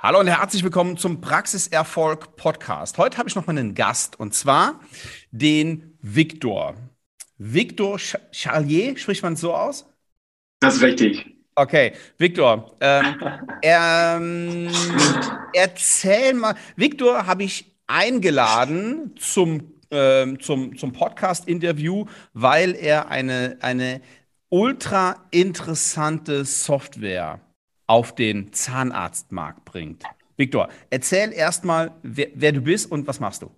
Hallo und herzlich willkommen zum Praxiserfolg Podcast. Heute habe ich noch mal einen Gast und zwar den Viktor. Viktor Charlier, spricht man es so aus? Das ist richtig. Okay, Viktor, ähm, ähm, erzähl mal. Viktor habe ich eingeladen zum, ähm, zum, zum Podcast-Interview, weil er eine, eine ultra interessante Software auf den Zahnarztmarkt bringt. Viktor, erzähl erstmal, wer, wer, du bist und was machst du?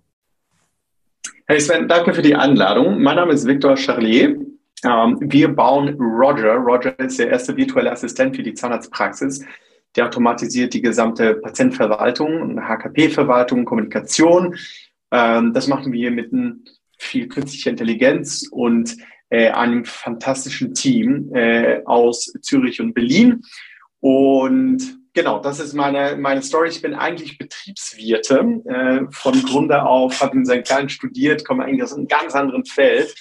Hey Sven, danke für die Einladung. Mein Name ist Viktor Charlier. Ähm, wir bauen Roger. Roger ist der erste virtuelle Assistent für die Zahnarztpraxis. Der automatisiert die gesamte Patientenverwaltung, HKP-Verwaltung, Kommunikation. Ähm, das machen wir mit viel künstlicher Intelligenz und äh, einem fantastischen Team äh, aus Zürich und Berlin. Und genau, das ist meine, meine Story. Ich bin eigentlich Betriebswirte. Äh, von Grunde auf, habe in St. Gallen studiert, komme eigentlich aus einem ganz anderen Feld.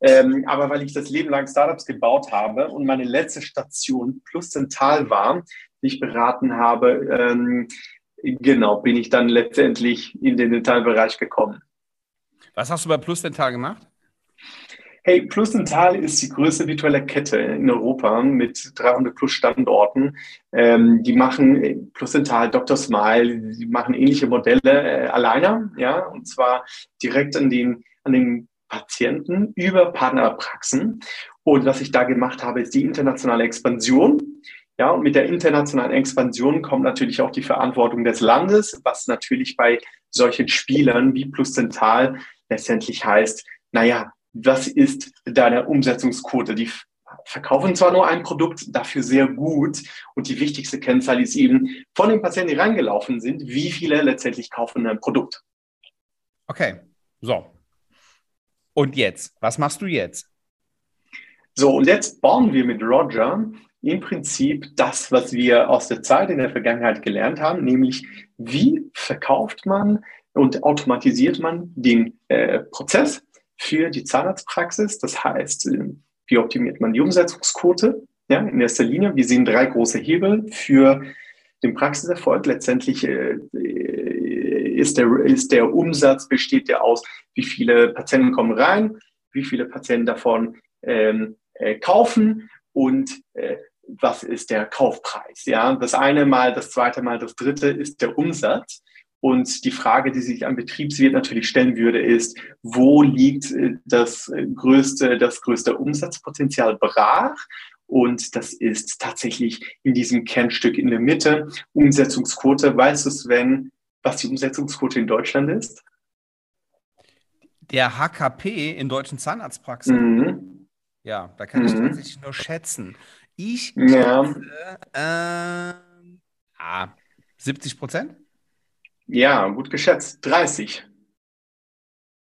Ähm, aber weil ich das Leben lang Startups gebaut habe und meine letzte Station Plus Dental war, die ich beraten habe, ähm, genau, bin ich dann letztendlich in den Dentalbereich gekommen. Was hast du bei Plus Dental gemacht? Hey, Plusental ist die größte virtuelle Kette in Europa mit 300 plus Standorten. Ähm, die machen Plusental, Dr. Smile, die machen ähnliche Modelle äh, alleine, ja, und zwar direkt an den, an den Patienten über Partnerpraxen. Und was ich da gemacht habe, ist die internationale Expansion. Ja, und mit der internationalen Expansion kommt natürlich auch die Verantwortung des Landes, was natürlich bei solchen Spielern wie Plusental letztendlich heißt, naja, was ist deine Umsetzungsquote? Die verkaufen zwar nur ein Produkt, dafür sehr gut. Und die wichtigste Kennzahl ist eben von den Patienten, die reingelaufen sind, wie viele letztendlich kaufen ein Produkt. Okay, so. Und jetzt? Was machst du jetzt? So, und jetzt bauen wir mit Roger im Prinzip das, was wir aus der Zeit in der Vergangenheit gelernt haben, nämlich wie verkauft man und automatisiert man den äh, Prozess für die Zahnarztpraxis. Das heißt, äh, wie optimiert man die Umsetzungsquote? Ja, in erster Linie, wir sehen drei große Hebel für den Praxiserfolg. Letztendlich äh, ist, der, ist der Umsatz, besteht der aus, wie viele Patienten kommen rein, wie viele Patienten davon ähm, äh, kaufen und äh, was ist der Kaufpreis. Ja, das eine Mal, das zweite Mal, das dritte ist der Umsatz. Und die Frage, die sich ein Betriebswirt natürlich stellen würde, ist, wo liegt äh, das größte, das größte Umsatzpotenzial brach? Und das ist tatsächlich in diesem Kernstück in der Mitte. Umsetzungsquote. Weißt du, Sven, was die Umsetzungsquote in Deutschland ist? Der HKP in deutschen Zahnarztpraxen. Mhm. Ja, da kann ich mhm. tatsächlich nur schätzen. Ich ja. schätze äh, ah, 70 Prozent? Ja, gut geschätzt. 30.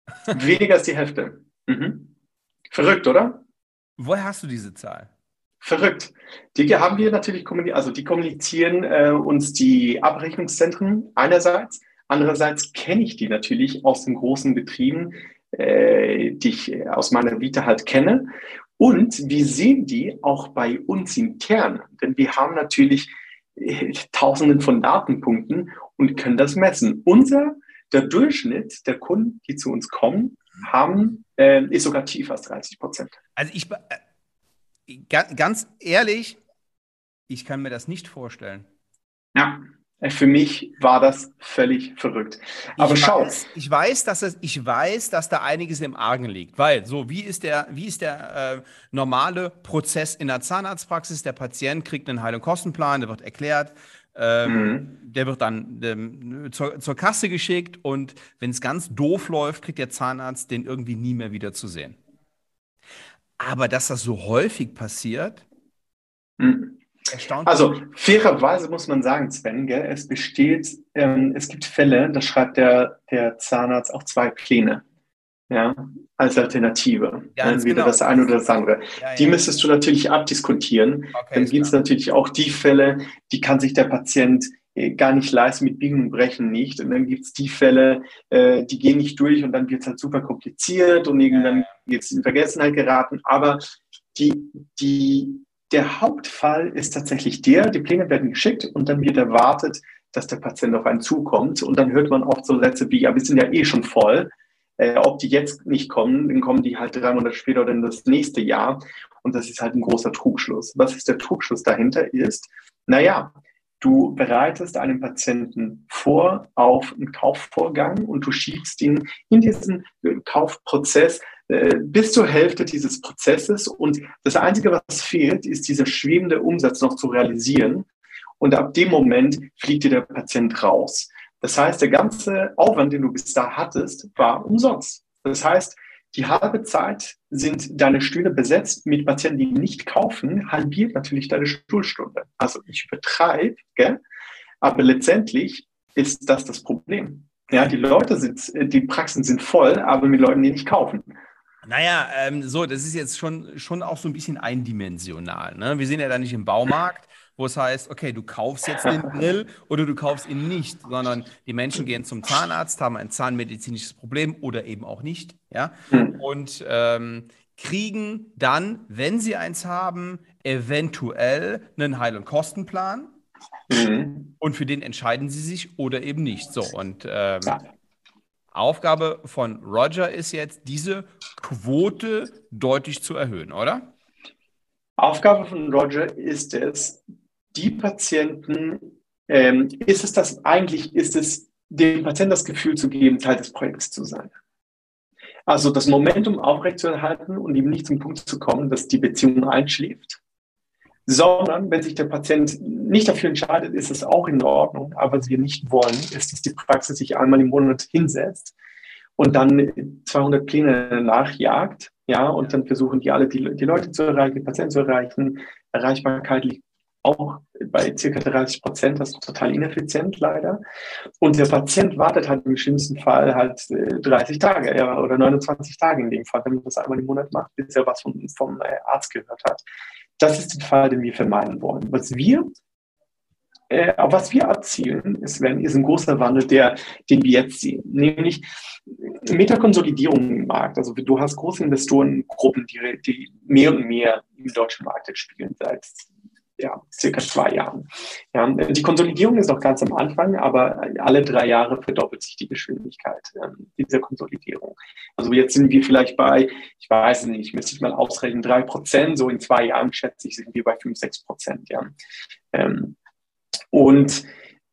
Weniger als die Hälfte. Mhm. Verrückt, oder? Woher hast du diese Zahl? Verrückt. Die haben wir natürlich kommuniziert, also die kommunizieren äh, uns die Abrechnungszentren einerseits. Andererseits kenne ich die natürlich aus den großen Betrieben, äh, die ich aus meiner Vita halt kenne. Und wir sehen die auch bei uns intern. Denn wir haben natürlich äh, Tausenden von Datenpunkten und können das messen. Unser, der Durchschnitt der Kunden, die zu uns kommen, haben, äh, ist sogar tiefer als 30 Prozent. Also ich, äh, ganz ehrlich, ich kann mir das nicht vorstellen. Ja. Äh, für mich war das völlig verrückt. Aber ich schau. Weiß, ich weiß, dass es, ich weiß, dass da einiges im Argen liegt, weil so wie ist der, wie ist der äh, normale Prozess in der Zahnarztpraxis? Der Patient kriegt einen Heil- und Kostenplan, der wird erklärt, ähm, mhm. Der wird dann ähm, zur, zur, Kasse geschickt und wenn es ganz doof läuft, kriegt der Zahnarzt den irgendwie nie mehr wieder zu sehen. Aber dass das so häufig passiert, mhm. erstaunt. Also fairerweise muss man sagen, Sven, gell, es besteht, ähm, es gibt Fälle, da schreibt der, der Zahnarzt auch zwei Pläne ja, als Alternative. Ja, Entweder genau. das eine oder das andere. Ja, die ja. müsstest du natürlich abdiskontieren. Okay, Dann gibt es natürlich auch die Fälle, die kann sich der Patient äh, gar nicht leisten, mit Biegen und Brechen nicht. Und dann gibt es die Fälle, äh, die gehen nicht durch und dann wird es halt super kompliziert und irgendwann wird es in Vergessenheit geraten. Aber die, die, der Hauptfall ist tatsächlich der, die Pläne werden geschickt und dann wird erwartet, dass der Patient auf einen zukommt. Und dann hört man oft so Sätze wie, ja, wir sind ja eh schon voll. Äh, ob die jetzt nicht kommen, dann kommen die halt drei Monate später oder in das nächste Jahr. Und das ist halt ein großer Trugschluss. Was ist der Trugschluss dahinter? Ist, naja, du bereitest einen Patienten vor auf einen Kaufvorgang und du schiebst ihn in diesen Kaufprozess äh, bis zur Hälfte dieses Prozesses. Und das Einzige, was fehlt, ist dieser schwebende Umsatz noch zu realisieren. Und ab dem Moment fliegt dir der Patient raus. Das heißt, der ganze Aufwand, den du bis da hattest, war umsonst. Das heißt, die halbe Zeit sind deine Stühle besetzt mit Patienten, die nicht kaufen, halbiert natürlich deine Stuhlstunde. Also ich übertreibe, gell? aber letztendlich ist das das Problem. Ja, die Leute sind, die Praxen sind voll, aber mit Leuten, die nicht kaufen. Naja, ähm, so, das ist jetzt schon, schon auch so ein bisschen eindimensional. Ne? Wir sind ja da nicht im Baumarkt wo es heißt, okay, du kaufst jetzt den Grill oder du kaufst ihn nicht, sondern die Menschen gehen zum Zahnarzt, haben ein zahnmedizinisches Problem oder eben auch nicht, ja, hm. und ähm, kriegen dann, wenn sie eins haben, eventuell einen Heil- und Kostenplan. Mhm. Und für den entscheiden sie sich oder eben nicht. So, und ähm, ja. Aufgabe von Roger ist jetzt, diese Quote deutlich zu erhöhen, oder? Aufgabe von Roger ist es, die Patienten, ähm, ist es das eigentlich, ist es dem Patienten das Gefühl zu geben, Teil des Projekts zu sein. Also das Momentum aufrechtzuerhalten und ihm nicht zum Punkt zu kommen, dass die Beziehung einschläft, sondern wenn sich der Patient nicht dafür entscheidet, ist es auch in Ordnung. Aber was wir nicht wollen, ist, dass die Praxis sich einmal im Monat hinsetzt und dann 200 Pläne nachjagt, ja, und dann versuchen die alle die, die Leute zu erreichen, die Patienten zu erreichen. Erreichbarkeit liegt auch bei circa 30 Prozent, das ist total ineffizient leider. Und der Patient wartet halt im schlimmsten Fall halt 30 äh, Tage ja, oder 29 Tage in dem Fall, wenn man das einmal im Monat macht, bis er was vom, vom äh, Arzt gehört hat. Das ist der Fall, den wir vermeiden wollen. Was wir äh, was wir erzielen, ist, wenn, ist ein großer Wandel, der, den wir jetzt sehen, nämlich Metakonsolidierung im Markt. Also du hast große Investorengruppen, die, die mehr und mehr im deutschen Markt jetzt spielen seit ja, circa zwei Jahren. Ja, die Konsolidierung ist noch ganz am Anfang, aber alle drei Jahre verdoppelt sich die Geschwindigkeit ähm, dieser Konsolidierung. Also jetzt sind wir vielleicht bei, ich weiß nicht, müsste ich mal ausrechnen, drei Prozent, so in zwei Jahren schätze ich, sind wir bei fünf, sechs Prozent. Ja. Ähm, und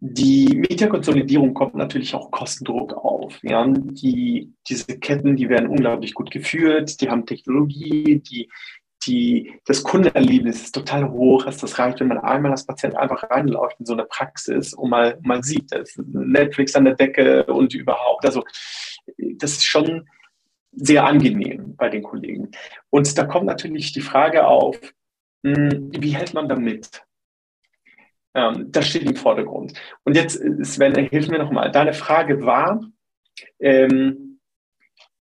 die Mediakonsolidierung kommt natürlich auch Kostendruck auf. Ja. Die, diese Ketten, die werden unglaublich gut geführt, die haben Technologie, die die, das Kundenerlebnis ist total hoch. Also das reicht, wenn man einmal als Patient einfach reinläuft in so eine Praxis und mal, mal sieht, da ist Netflix an der Decke und überhaupt. Also das ist schon sehr angenehm bei den Kollegen. Und da kommt natürlich die Frage auf, hm, wie hält man damit? Ähm, das steht im Vordergrund. Und jetzt, Sven, hilf mir nochmal. Deine Frage war, ähm,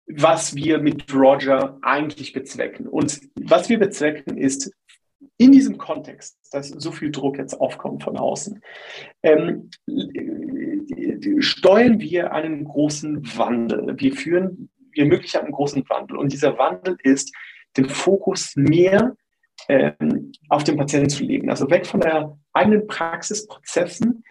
was wir mit Roger eigentlich bezwecken. Und was wir bezwecken ist, in diesem Kontext, dass so viel Druck jetzt aufkommt von außen, ähm, steuern wir einen großen Wandel. Wir führen, wir ermöglichen einen großen Wandel. Und dieser Wandel ist, den Fokus mehr ähm, auf den Patienten zu legen. Also weg von der eigenen Praxisprozessen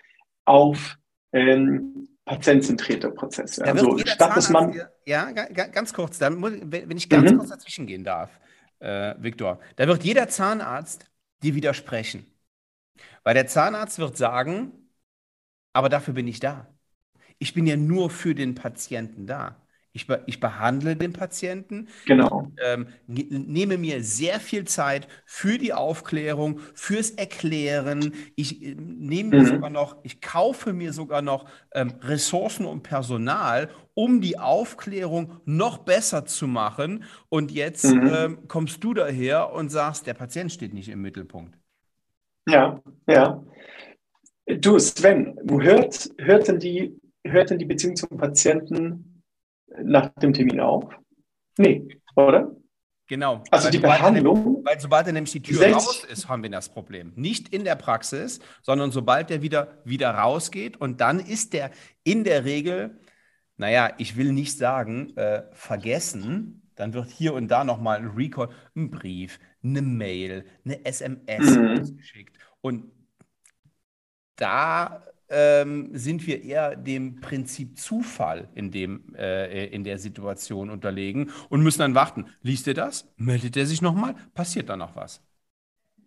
auf ähm, patientzentrierte Prozesse. also statt dass man. Ja, ganz kurz, dann muss, wenn ich ganz mhm. kurz dazwischen gehen darf, äh, Viktor, da wird jeder Zahnarzt dir widersprechen. Weil der Zahnarzt wird sagen, aber dafür bin ich da. Ich bin ja nur für den Patienten da. Ich, be ich behandle den Patienten. Genau. Ähm, nehme mir sehr viel Zeit für die Aufklärung, fürs Erklären. Ich äh, nehme mir mhm. sogar noch, ich kaufe mir sogar noch ähm, Ressourcen und Personal, um die Aufklärung noch besser zu machen. Und jetzt mhm. ähm, kommst du daher und sagst, der Patient steht nicht im Mittelpunkt. Ja, ja. Du, Sven, hört, hört, denn die, hört denn die Beziehung zum Patienten nach dem Termin auf? Nee, oder? Genau. Also weil die Behandlung. weil sobald er nämlich die Tür raus ist, haben wir das Problem. Nicht in der Praxis, sondern sobald er wieder, wieder rausgeht und dann ist der in der Regel, naja, ich will nicht sagen, äh, vergessen. Dann wird hier und da nochmal ein Recall, ein Brief, eine Mail, eine SMS mhm. geschickt. Und da ähm, sind wir eher dem Prinzip Zufall in, dem, äh, in der Situation unterlegen und müssen dann warten. Liest er das? Meldet er sich nochmal? Passiert da noch was?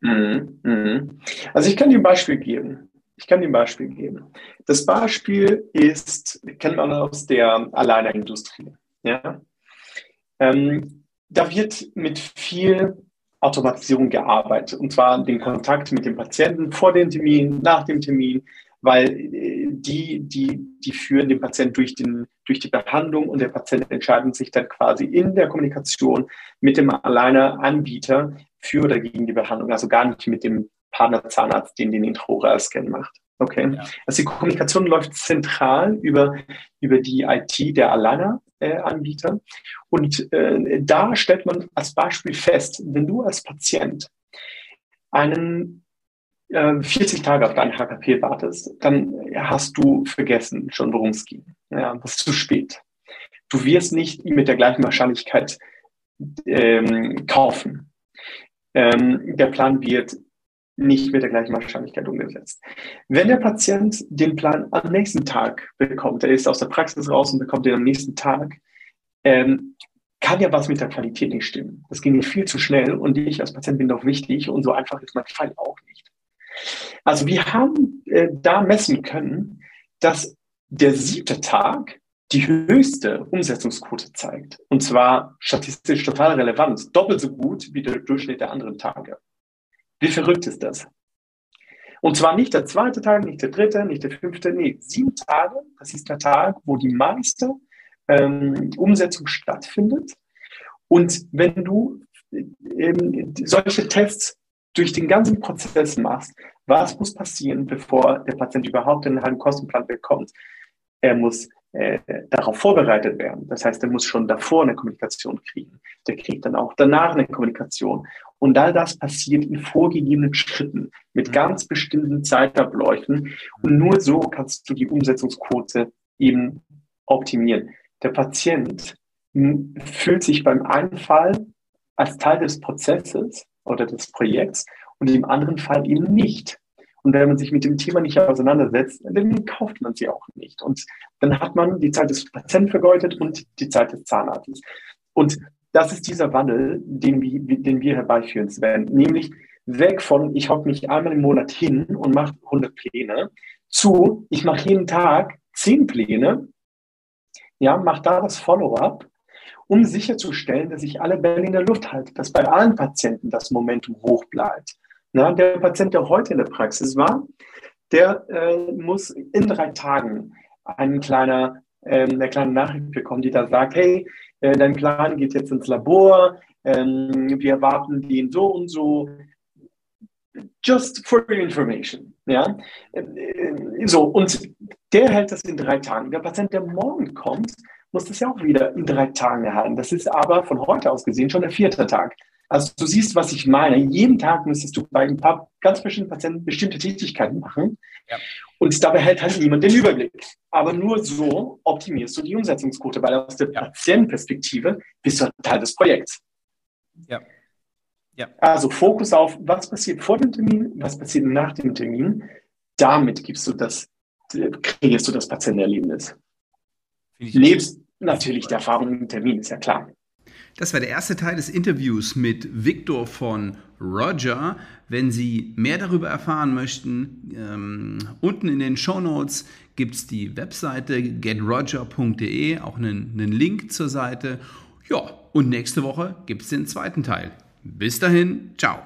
Mhm, mhm. Also ich kann dir ein Beispiel geben. Ich kann dir ein Beispiel geben. Das Beispiel ist, kennt man aus der Alleinerindustrie. Ja? Ähm, da wird mit viel Automatisierung gearbeitet. Und zwar den Kontakt mit dem Patienten vor dem Termin, nach dem Termin, weil äh, die, die, die führen den Patienten durch, den, durch die Behandlung und der Patient entscheidet sich dann quasi in der Kommunikation mit dem alleine Anbieter für oder gegen die Behandlung, also gar nicht mit dem Partnerzahnarzt, den den Intraoral-Scan macht. Okay. Ja. Also die Kommunikation läuft zentral über, über die IT der Alleiner-Anbieter. Äh, und äh, da stellt man als Beispiel fest, wenn du als Patient einen 40 äh, Tage auf dein HKP wartest, dann hast du vergessen schon, worum es ging. Ja, das ist zu spät. Du wirst nicht mit der gleichen Wahrscheinlichkeit ähm, kaufen. Ähm, der Plan wird nicht mit der gleichen Wahrscheinlichkeit umgesetzt. Wenn der Patient den Plan am nächsten Tag bekommt, er ist aus der Praxis raus und bekommt den am nächsten Tag, ähm, kann ja was mit der Qualität nicht stimmen. Das ging viel zu schnell und ich als Patient bin doch wichtig und so einfach ist mein Fall auch nicht. Also wir haben äh, da messen können, dass der siebte Tag die höchste Umsetzungsquote zeigt. Und zwar statistisch total relevant, doppelt so gut wie der Durchschnitt der anderen Tage. Wie verrückt ist das? Und zwar nicht der zweite Tag, nicht der dritte, nicht der fünfte, nee, sieben Tage, das ist der Tag, wo die meiste ähm, Umsetzung stattfindet. Und wenn du ähm, solche Tests durch den ganzen Prozess machst, was muss passieren, bevor der Patient überhaupt einen halben Kostenplan bekommt? Er muss äh, darauf vorbereitet werden. Das heißt, er muss schon davor eine Kommunikation kriegen. Der kriegt dann auch danach eine Kommunikation. Und all das passiert in vorgegebenen Schritten mit mhm. ganz bestimmten Zeitabläufen. Und nur so kannst du die Umsetzungsquote eben optimieren. Der Patient fühlt sich beim einen Fall als Teil des Prozesses oder des Projekts und im anderen Fall eben nicht. Und wenn man sich mit dem Thema nicht auseinandersetzt, dann kauft man sie auch nicht. Und dann hat man die Zeit des Patienten vergeudet und die Zeit des Zahnarztes. Und das ist dieser Wandel, den wir, den wir herbeiführen werden. Nämlich weg von, ich hocke mich einmal im Monat hin und mache 100 Pläne, zu, ich mache jeden Tag 10 Pläne, ja, mache da das Follow-up um sicherzustellen, dass ich alle Bälle in der Luft halte, dass bei allen Patienten das Momentum hoch bleibt. Na, der Patient, der heute in der Praxis war, der äh, muss in drei Tagen einen kleiner, äh, eine kleine Nachricht bekommen, die da sagt, hey, äh, dein Plan geht jetzt ins Labor, ähm, wir erwarten den so und so. Just for your information. Ja? Äh, so, und der hält das in drei Tagen. Der Patient, der morgen kommt, muss das ja auch wieder in drei Tagen erhalten. Das ist aber von heute aus gesehen schon der vierte Tag. Also du siehst, was ich meine. Jeden Tag müsstest du bei ein paar ganz bestimmten Patienten bestimmte Tätigkeiten machen. Ja. Und dabei hält halt niemand den Überblick. Aber nur so optimierst du die Umsetzungsquote, weil aus der ja. Patientenperspektive bist du Teil des Projekts. Ja. ja. Also Fokus auf, was passiert vor dem Termin, was passiert nach dem Termin. Damit gibst du das, kreierst du das Patientenerlebnis. Nebst natürlich der Erfahrung im Termin, ist ja klar. Das war der erste Teil des Interviews mit Victor von Roger. Wenn Sie mehr darüber erfahren möchten, ähm, unten in den Show Notes gibt es die Webseite getroger.de, auch einen, einen Link zur Seite. Ja, und nächste Woche gibt es den zweiten Teil. Bis dahin, ciao.